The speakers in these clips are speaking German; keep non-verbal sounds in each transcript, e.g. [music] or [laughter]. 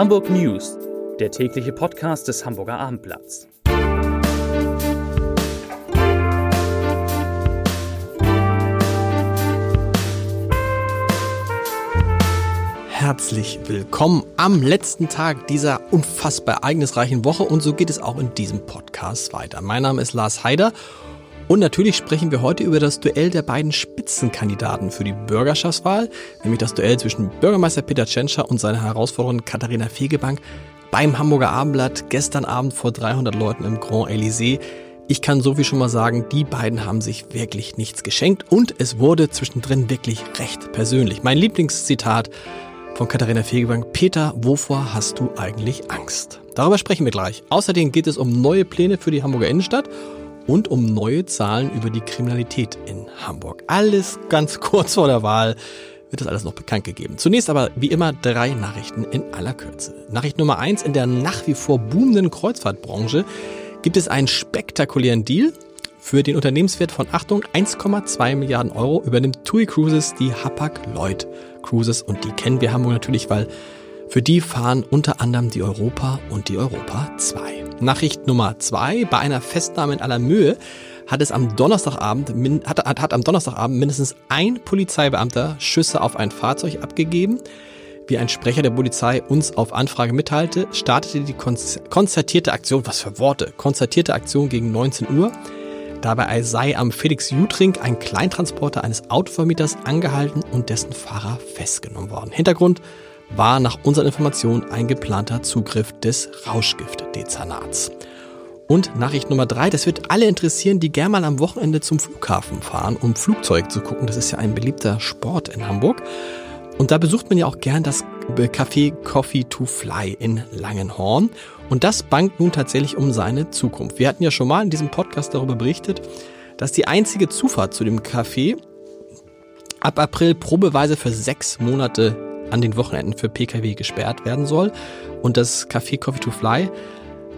Hamburg News, der tägliche Podcast des Hamburger Abendblatts. Herzlich willkommen am letzten Tag dieser unfassbar ereignisreichen Woche und so geht es auch in diesem Podcast weiter. Mein Name ist Lars Heider und natürlich sprechen wir heute über das Duell der beiden Spitzenkandidaten für die Bürgerschaftswahl, nämlich das Duell zwischen Bürgermeister Peter Tschentscher und seiner Herausforderin Katharina Fegebank beim Hamburger Abendblatt gestern Abend vor 300 Leuten im Grand Elysée. Ich kann so viel schon mal sagen, die beiden haben sich wirklich nichts geschenkt und es wurde zwischendrin wirklich recht persönlich. Mein Lieblingszitat von Katharina Fegebank. Peter, wovor hast du eigentlich Angst? Darüber sprechen wir gleich. Außerdem geht es um neue Pläne für die Hamburger Innenstadt und um neue Zahlen über die Kriminalität in Hamburg. Alles ganz [laughs] kurz vor der Wahl wird das alles noch bekannt gegeben. Zunächst aber wie immer drei Nachrichten in aller Kürze. Nachricht Nummer eins, in der nach wie vor boomenden Kreuzfahrtbranche gibt es einen spektakulären Deal. Für den Unternehmenswert von Achtung 1,2 Milliarden Euro übernimmt TUI Cruises die Hapag-Lloyd Cruises und die kennen wir Hamburg natürlich, weil für die fahren unter anderem die Europa und die Europa 2. Nachricht Nummer zwei. Bei einer Festnahme in aller Mühe hat es am Donnerstagabend, hat, hat, hat am Donnerstagabend mindestens ein Polizeibeamter Schüsse auf ein Fahrzeug abgegeben. Wie ein Sprecher der Polizei uns auf Anfrage mitteilte, startete die konzertierte Aktion, was für Worte, konzertierte Aktion gegen 19 Uhr. Dabei sei am Felix Jutring ein Kleintransporter eines Autovermieters angehalten und dessen Fahrer festgenommen worden. Hintergrund war nach unseren Informationen ein geplanter Zugriff des Rauschgiftdezernats. Und Nachricht Nummer drei, das wird alle interessieren, die gerne mal am Wochenende zum Flughafen fahren, um Flugzeug zu gucken. Das ist ja ein beliebter Sport in Hamburg. Und da besucht man ja auch gern das Café Coffee to Fly in Langenhorn. Und das bangt nun tatsächlich um seine Zukunft. Wir hatten ja schon mal in diesem Podcast darüber berichtet, dass die einzige Zufahrt zu dem Café ab April probeweise für sechs Monate an den Wochenenden für Pkw gesperrt werden soll. Und das Café Coffee to Fly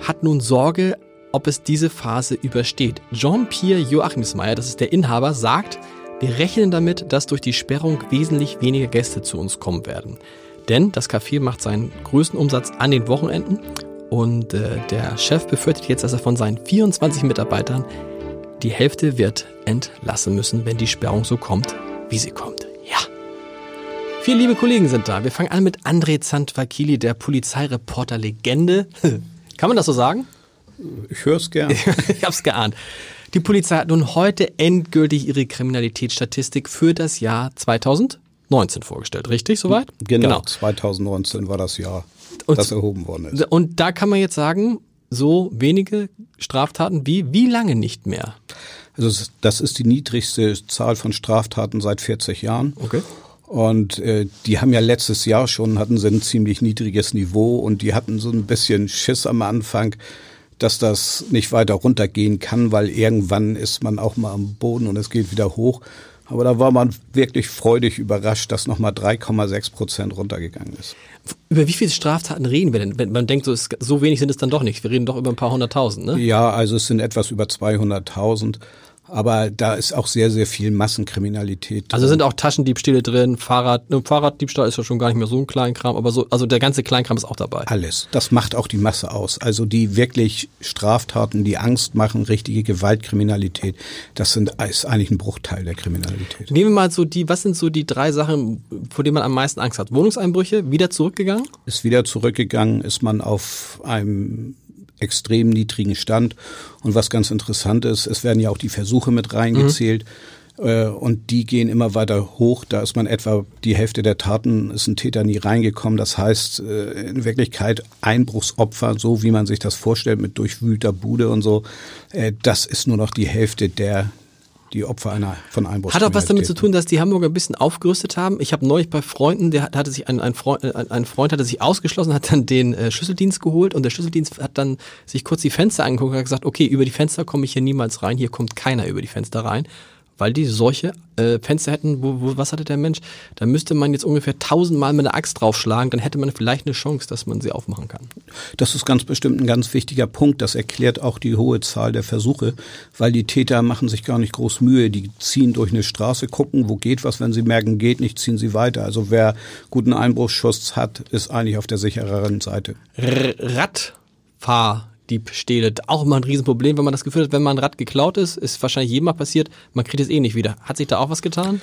hat nun Sorge, ob es diese Phase übersteht. Jean-Pierre Joachimsmeier, das ist der Inhaber, sagt, wir rechnen damit, dass durch die Sperrung wesentlich weniger Gäste zu uns kommen werden. Denn das Café macht seinen größten Umsatz an den Wochenenden und äh, der Chef befürchtet jetzt, dass er von seinen 24 Mitarbeitern die Hälfte wird entlassen müssen, wenn die Sperrung so kommt, wie sie kommt. Vier liebe Kollegen sind da. Wir fangen an mit André Zantvakili, der Polizeireporter-Legende. [laughs] Kann man das so sagen? Ich höre es gern. [laughs] ich hab's geahnt. Die Polizei hat nun heute endgültig ihre Kriminalitätsstatistik für das Jahr 2019 vorgestellt. Richtig, soweit? Genau, genau. 2019 war das Jahr, und, das erhoben worden ist. Und da kann man jetzt sagen, so wenige Straftaten wie wie lange nicht mehr? Also das ist die niedrigste Zahl von Straftaten seit 40 Jahren. Okay. Und äh, die haben ja letztes Jahr schon, hatten sie ein ziemlich niedriges Niveau und die hatten so ein bisschen Schiss am Anfang, dass das nicht weiter runtergehen kann, weil irgendwann ist man auch mal am Boden und es geht wieder hoch. Aber da war man wirklich freudig überrascht, dass nochmal 3,6 Prozent runtergegangen ist. Über wie viele Straftaten reden wir denn? Wenn man denkt, so, ist, so wenig sind es dann doch nicht. Wir reden doch über ein paar hunderttausend, ne? Ja, also es sind etwas über 200.000. Aber da ist auch sehr, sehr viel Massenkriminalität. Also sind auch Taschendiebstähle drin, Fahrrad, ne, Fahrraddiebstahl ist ja schon gar nicht mehr so ein Kleinkram, aber so, also der ganze Kleinkram ist auch dabei. Alles. Das macht auch die Masse aus. Also die wirklich Straftaten, die Angst machen, richtige Gewaltkriminalität, das sind, ist eigentlich ein Bruchteil der Kriminalität. Nehmen wir mal so die, was sind so die drei Sachen, vor denen man am meisten Angst hat? Wohnungseinbrüche, wieder zurückgegangen? Ist wieder zurückgegangen, ist man auf einem extrem niedrigen Stand. Und was ganz interessant ist, es werden ja auch die Versuche mit reingezählt. Mhm. Und die gehen immer weiter hoch. Da ist man etwa die Hälfte der Taten, ist ein Täter nie reingekommen. Das heißt, äh, in Wirklichkeit Einbruchsopfer, so wie man sich das vorstellt, mit durchwühlter Bude und so, äh, das ist nur noch die Hälfte der die Opfer einer von Einbruch. Hat auch was damit zu tun, dass die Hamburger ein bisschen aufgerüstet haben. Ich habe neulich bei Freunden, der hatte sich ein, ein, Freund, ein, ein Freund hatte sich ausgeschlossen, hat dann den äh, Schlüsseldienst geholt und der Schlüsseldienst hat dann sich kurz die Fenster angeguckt und hat gesagt, okay, über die Fenster komme ich hier niemals rein, hier kommt keiner über die Fenster rein, weil die solche äh, Fenster hätten, wo, wo, was hatte der Mensch? Da müsste man jetzt ungefähr tausendmal mit einer Axt draufschlagen, dann hätte man vielleicht eine Chance, dass man sie aufmachen kann. Das ist ganz bestimmt ein ganz wichtiger Punkt. Das erklärt auch die hohe Zahl der Versuche, weil die Täter machen sich gar nicht groß Mühe. Die ziehen durch eine Straße, gucken, wo geht was. Wenn sie merken, geht nicht, ziehen sie weiter. Also wer guten Einbruchsschuss hat, ist eigentlich auf der sichereren Seite. R Radfahr Diebstähle. Auch immer ein Riesenproblem, wenn man das Gefühl hat, wenn man ein Rad geklaut ist, ist wahrscheinlich jedem mal passiert, man kriegt es eh nicht wieder. Hat sich da auch was getan?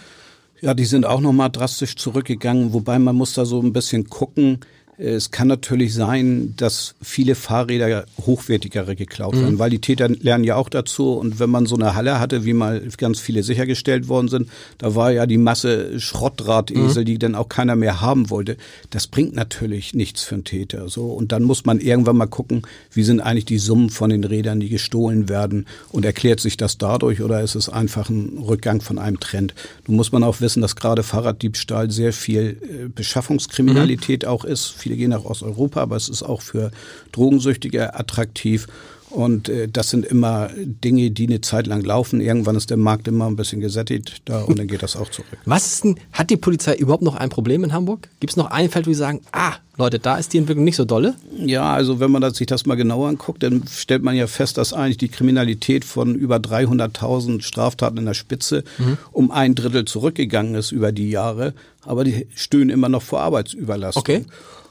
Ja, die sind auch nochmal drastisch zurückgegangen, wobei man muss da so ein bisschen gucken. Es kann natürlich sein, dass viele Fahrräder hochwertigere geklaut werden, mhm. weil die Täter lernen ja auch dazu. Und wenn man so eine Halle hatte, wie mal ganz viele sichergestellt worden sind, da war ja die Masse Schrottdrahtesel, mhm. die dann auch keiner mehr haben wollte. Das bringt natürlich nichts für einen Täter. So und dann muss man irgendwann mal gucken, wie sind eigentlich die Summen von den Rädern, die gestohlen werden, und erklärt sich das dadurch oder ist es einfach ein Rückgang von einem Trend? Nun muss man auch wissen, dass gerade Fahrraddiebstahl sehr viel äh, Beschaffungskriminalität mhm. auch ist Viele gehen nach Osteuropa, aber es ist auch für Drogensüchtige attraktiv. Und äh, das sind immer Dinge, die eine Zeit lang laufen. Irgendwann ist der Markt immer ein bisschen gesättigt da und dann geht das auch zurück. Was ist denn, hat die Polizei überhaupt noch ein Problem in Hamburg? Gibt es noch ein Feld, wo sie sagen, ah, Leute, da ist die Entwicklung nicht so dolle? Ja, also wenn man sich das mal genauer anguckt, dann stellt man ja fest, dass eigentlich die Kriminalität von über 300.000 Straftaten in der Spitze mhm. um ein Drittel zurückgegangen ist über die Jahre. Aber die stöhnen immer noch vor Arbeitsüberlastung. Okay.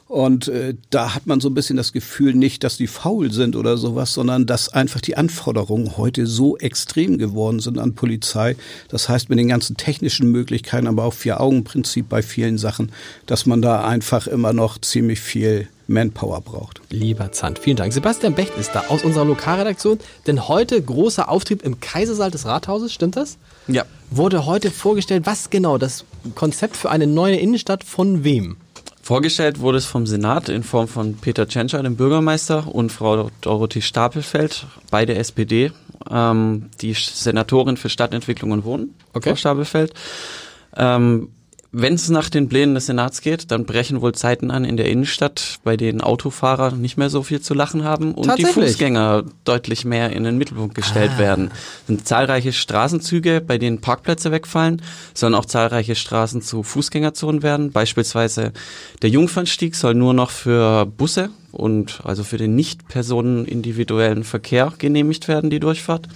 Und äh, da hat man so ein bisschen das Gefühl nicht, dass die faul sind oder sowas, sondern dass einfach die Anforderungen heute so extrem geworden sind an Polizei. Das heißt mit den ganzen technischen Möglichkeiten, aber auch Vier-Augen-Prinzip bei vielen Sachen, dass man da einfach immer noch ziemlich viel Manpower braucht. Lieber Zand, vielen Dank. Sebastian Becht ist da aus unserer Lokalredaktion. Denn heute großer Auftrieb im Kaisersaal des Rathauses, stimmt das? Ja. Wurde heute vorgestellt, was genau das Konzept für eine neue Innenstadt von wem? Vorgestellt wurde es vom Senat in Form von Peter Tschentscher, dem Bürgermeister, und Frau Dorothee Stapelfeld, beide SPD, ähm, die Senatorin für Stadtentwicklung und Wohnen, okay. Frau Stapelfeld. Ähm, wenn es nach den Plänen des Senats geht, dann brechen wohl Zeiten an in der Innenstadt, bei denen Autofahrer nicht mehr so viel zu lachen haben und die Fußgänger deutlich mehr in den Mittelpunkt gestellt ah. werden. Es sind zahlreiche Straßenzüge, bei denen Parkplätze wegfallen, sollen auch zahlreiche Straßen zu Fußgängerzonen werden. Beispielsweise der Jungfernstieg soll nur noch für Busse und also für den nicht personenindividuellen Verkehr genehmigt werden, die Durchfahrt.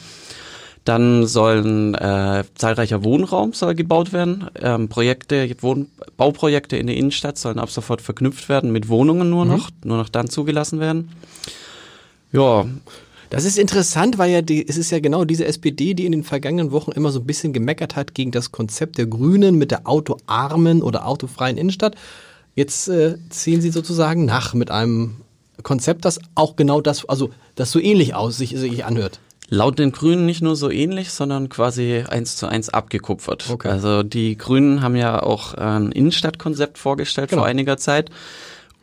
Dann sollen äh, zahlreicher Wohnraum soll gebaut werden. Ähm, Projekte, Wohn Bauprojekte in der Innenstadt sollen ab sofort verknüpft werden mit Wohnungen nur mhm. noch, nur noch dann zugelassen werden. Ja. Das ist interessant, weil ja die, es ist ja genau diese SPD, die in den vergangenen Wochen immer so ein bisschen gemeckert hat gegen das Konzept der Grünen mit der autoarmen oder autofreien Innenstadt. Jetzt äh, ziehen sie sozusagen nach mit einem Konzept, das auch genau das, also das so ähnlich aus sich, sich anhört. Laut den Grünen nicht nur so ähnlich, sondern quasi eins zu eins abgekupfert. Okay. Also die Grünen haben ja auch ein Innenstadtkonzept vorgestellt genau. vor einiger Zeit.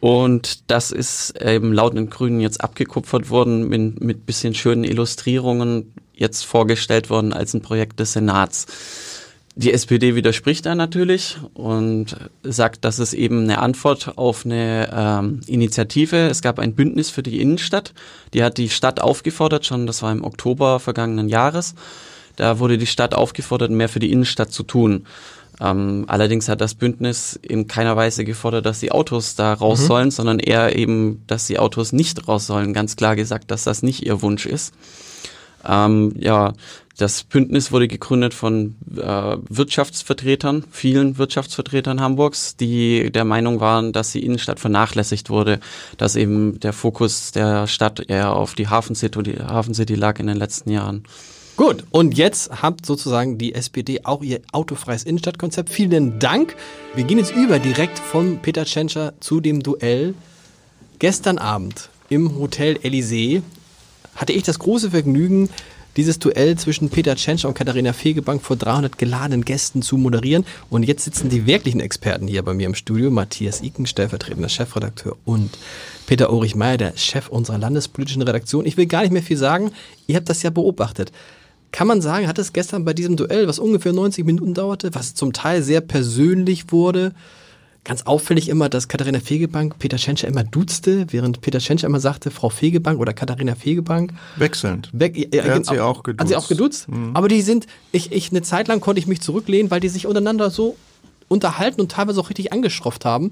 Und das ist eben laut den Grünen jetzt abgekupfert worden mit, mit bisschen schönen Illustrierungen jetzt vorgestellt worden als ein Projekt des Senats. Die SPD widerspricht da natürlich und sagt, dass es eben eine Antwort auf eine ähm, Initiative. Es gab ein Bündnis für die Innenstadt. Die hat die Stadt aufgefordert, schon das war im Oktober vergangenen Jahres. Da wurde die Stadt aufgefordert, mehr für die Innenstadt zu tun. Ähm, allerdings hat das Bündnis in keiner Weise gefordert, dass die Autos da raus mhm. sollen, sondern eher eben, dass die Autos nicht raus sollen. Ganz klar gesagt, dass das nicht ihr Wunsch ist. Ähm, ja, das Bündnis wurde gegründet von äh, Wirtschaftsvertretern, vielen Wirtschaftsvertretern Hamburgs, die der Meinung waren, dass die Innenstadt vernachlässigt wurde, dass eben der Fokus der Stadt eher auf die Hafen City, die Hafen City lag in den letzten Jahren. Gut, und jetzt hat sozusagen die SPD auch ihr autofreies Innenstadtkonzept. Vielen Dank. Wir gehen jetzt über direkt von Peter Tschentscher zu dem Duell. Gestern Abend im Hotel Elysée hatte ich das große Vergnügen, dieses Duell zwischen Peter Tschentscher und Katharina Fegebank vor 300 geladenen Gästen zu moderieren. Und jetzt sitzen die wirklichen Experten hier bei mir im Studio. Matthias Iken, stellvertretender Chefredakteur und Peter Ulrich Meyer, der Chef unserer landespolitischen Redaktion. Ich will gar nicht mehr viel sagen. Ihr habt das ja beobachtet. Kann man sagen, hat es gestern bei diesem Duell, was ungefähr 90 Minuten dauerte, was zum Teil sehr persönlich wurde, ganz auffällig immer, dass Katharina Fegebank Peter Tschentscher immer duzte, während Peter Tschentscher immer sagte, Frau Fegebank oder Katharina Fegebank. Wechselnd. Ja, er hat sie auch geduzt. Hat sie auch geduzt? Mhm. Aber die sind, ich, ich, eine Zeit lang konnte ich mich zurücklehnen, weil die sich untereinander so unterhalten und teilweise auch richtig angeschrofft haben.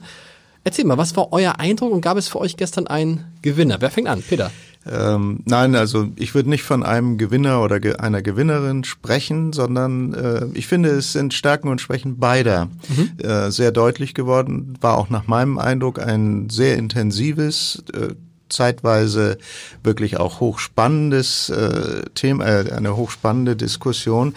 Erzähl mal, was war euer Eindruck und gab es für euch gestern einen Gewinner? Wer fängt an? Peter. Ähm, nein, also ich würde nicht von einem Gewinner oder ge einer Gewinnerin sprechen, sondern äh, ich finde, es sind Stärken und Schwächen beider mhm. äh, sehr deutlich geworden. War auch nach meinem Eindruck ein sehr intensives, äh, zeitweise wirklich auch hochspannendes äh, Thema, äh, eine hochspannende Diskussion.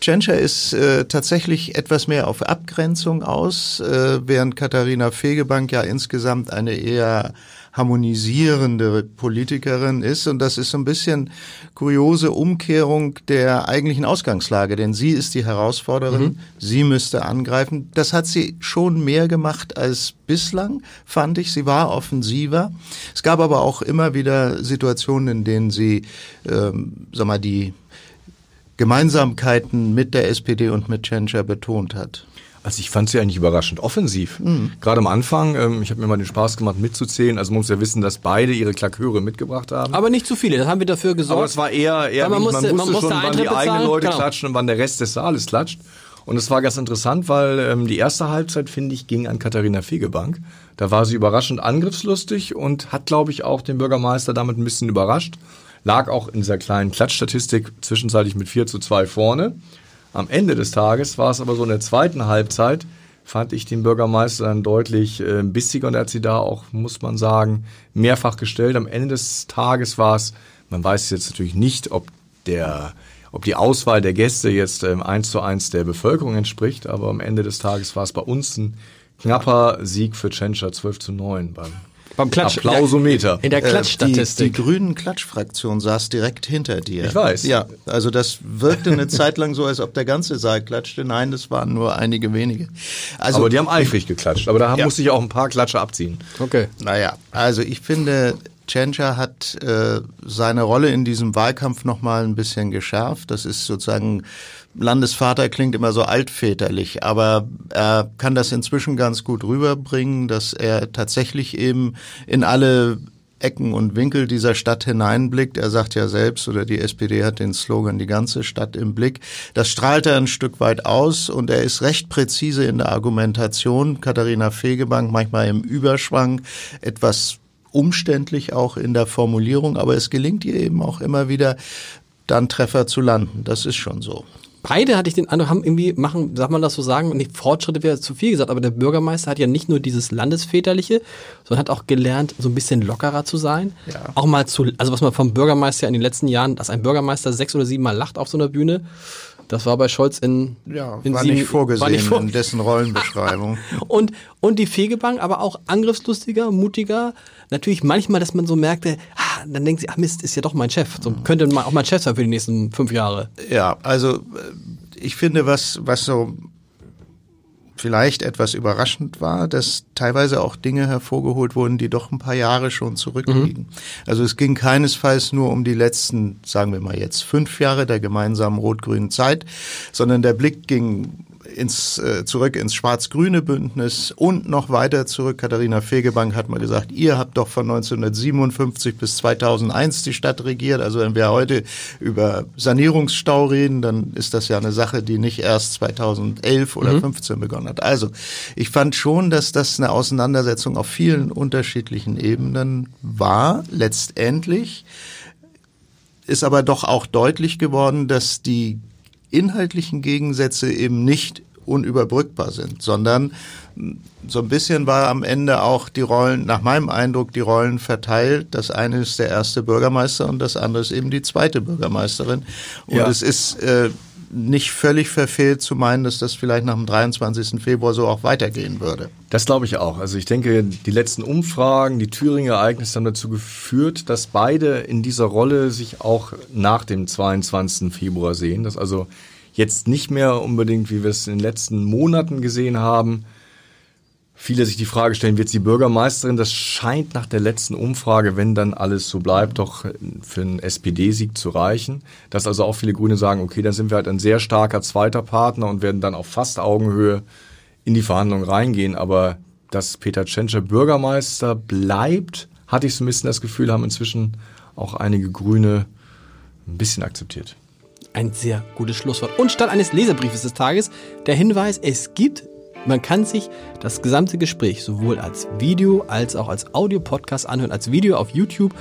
Tschentscher ist äh, tatsächlich etwas mehr auf Abgrenzung aus, äh, während Katharina Fegebank ja insgesamt eine eher harmonisierende Politikerin ist. Und das ist so ein bisschen kuriose Umkehrung der eigentlichen Ausgangslage, denn sie ist die Herausforderin, mhm. sie müsste angreifen. Das hat sie schon mehr gemacht als bislang, fand ich. Sie war offensiver. Es gab aber auch immer wieder Situationen, in denen sie, ähm, sag mal, die Gemeinsamkeiten mit der SPD und mit Tschentscher betont hat. Also ich fand sie eigentlich überraschend offensiv. Mhm. Gerade am Anfang, ähm, ich habe mir mal den Spaß gemacht mitzuzählen. Also man muss ja wissen, dass beide ihre Klaköre mitgebracht haben. Aber nicht zu viele, das haben wir dafür gesorgt. Aber es war eher, eher man, musste, man wusste man schon, wann die eigenen Leute genau. klatschen und wann der Rest des Saales klatscht. Und es war ganz interessant, weil ähm, die erste Halbzeit, finde ich, ging an Katharina Fegebank. Da war sie überraschend angriffslustig und hat, glaube ich, auch den Bürgermeister damit ein bisschen überrascht. Lag auch in dieser kleinen Klatschstatistik zwischenzeitlich mit 4 zu 2 vorne. Am Ende des Tages war es aber so in der zweiten Halbzeit, fand ich den Bürgermeister dann deutlich äh, bissiger und er hat sie da auch, muss man sagen, mehrfach gestellt. Am Ende des Tages war es, man weiß jetzt natürlich nicht, ob der ob die Auswahl der Gäste jetzt ähm, eins zu eins der Bevölkerung entspricht, aber am Ende des Tages war es bei uns ein knapper Sieg für Tschentscher 12 zu 9 beim beim Klatsch. Applausometer. In der Klatschstatistik. Äh, die, die grünen Klatschfraktion saß direkt hinter dir. Ich weiß. Ja, also das wirkte eine Zeit lang so, als ob der ganze Saal klatschte. Nein, das waren nur einige wenige. Also, aber die haben eifrig geklatscht. Aber da ja. musste ich auch ein paar Klatsche abziehen. Okay. Naja, also ich finde, Tschentscher hat äh, seine Rolle in diesem Wahlkampf nochmal ein bisschen geschärft. Das ist sozusagen Landesvater klingt immer so altväterlich, aber er kann das inzwischen ganz gut rüberbringen, dass er tatsächlich eben in alle Ecken und Winkel dieser Stadt hineinblickt. Er sagt ja selbst, oder die SPD hat den Slogan, die ganze Stadt im Blick. Das strahlt er ein Stück weit aus und er ist recht präzise in der Argumentation. Katharina Fegebank manchmal im Überschwang, etwas umständlich auch in der Formulierung, aber es gelingt ihr eben auch immer wieder, dann Treffer zu landen. Das ist schon so beide hatte ich den Eindruck, haben irgendwie, machen, sagt man das so sagen, nicht Fortschritte wäre zu viel gesagt, aber der Bürgermeister hat ja nicht nur dieses Landesväterliche, sondern hat auch gelernt, so ein bisschen lockerer zu sein. Ja. Auch mal zu, also was man vom Bürgermeister in den letzten Jahren, dass ein Bürgermeister sechs oder sieben Mal lacht auf so einer Bühne, das war bei Scholz in, ja, in war, sieben, nicht vorgesehen war nicht vorgesehen in dessen Rollenbeschreibung. [laughs] und, und die Fegebank, aber auch angriffslustiger, mutiger. Natürlich manchmal, dass man so merkte, ah, dann denkt sie, ach Mist, ist ja doch mein Chef. So, könnte auch mein Chef sein für die nächsten fünf Jahre. Ja, also äh, ich finde, was, was so vielleicht etwas überraschend war, dass teilweise auch Dinge hervorgeholt wurden, die doch ein paar Jahre schon zurückliegen. Mhm. Also es ging keinesfalls nur um die letzten, sagen wir mal jetzt fünf Jahre der gemeinsamen rot-grünen Zeit, sondern der Blick ging ins, äh, zurück ins schwarz-grüne Bündnis und noch weiter zurück. Katharina Fegebank hat mal gesagt, ihr habt doch von 1957 bis 2001 die Stadt regiert. Also wenn wir heute über Sanierungsstau reden, dann ist das ja eine Sache, die nicht erst 2011 oder mhm. 15 begonnen hat. Also ich fand schon, dass das eine Auseinandersetzung auf vielen unterschiedlichen Ebenen war. Letztendlich ist aber doch auch deutlich geworden, dass die inhaltlichen Gegensätze eben nicht unüberbrückbar sind, sondern so ein bisschen war am Ende auch die Rollen, nach meinem Eindruck, die Rollen verteilt. Das eine ist der erste Bürgermeister und das andere ist eben die zweite Bürgermeisterin. Und ja. es ist äh, nicht völlig verfehlt zu meinen, dass das vielleicht nach dem 23. Februar so auch weitergehen würde. Das glaube ich auch. Also ich denke, die letzten Umfragen, die Thüringer Ereignisse haben dazu geführt, dass beide in dieser Rolle sich auch nach dem 22. Februar sehen. Dass also jetzt nicht mehr unbedingt, wie wir es in den letzten Monaten gesehen haben, viele sich die Frage stellen, wird sie Bürgermeisterin? Das scheint nach der letzten Umfrage, wenn dann alles so bleibt, doch für einen SPD-Sieg zu reichen. Dass also auch viele Grüne sagen, okay, dann sind wir halt ein sehr starker zweiter Partner und werden dann auf fast Augenhöhe in die Verhandlungen reingehen. Aber dass Peter Tschentscher Bürgermeister bleibt, hatte ich so ein bisschen das Gefühl, haben inzwischen auch einige Grüne ein bisschen akzeptiert. Ein sehr gutes Schlusswort. Und statt eines Leserbriefes des Tages der Hinweis, es gibt, man kann sich das gesamte Gespräch sowohl als Video als auch als Audio-Podcast anhören, als Video auf YouTube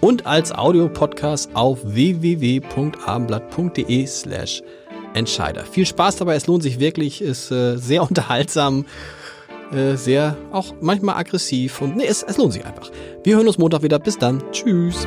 und als Audio-Podcast auf www.abendblatt.de slash Entscheider. Viel Spaß dabei, es lohnt sich wirklich, ist äh, sehr [laughs] unterhaltsam, äh, sehr auch manchmal aggressiv und nee, es, es lohnt sich einfach. Wir hören uns Montag wieder. Bis dann. Tschüss.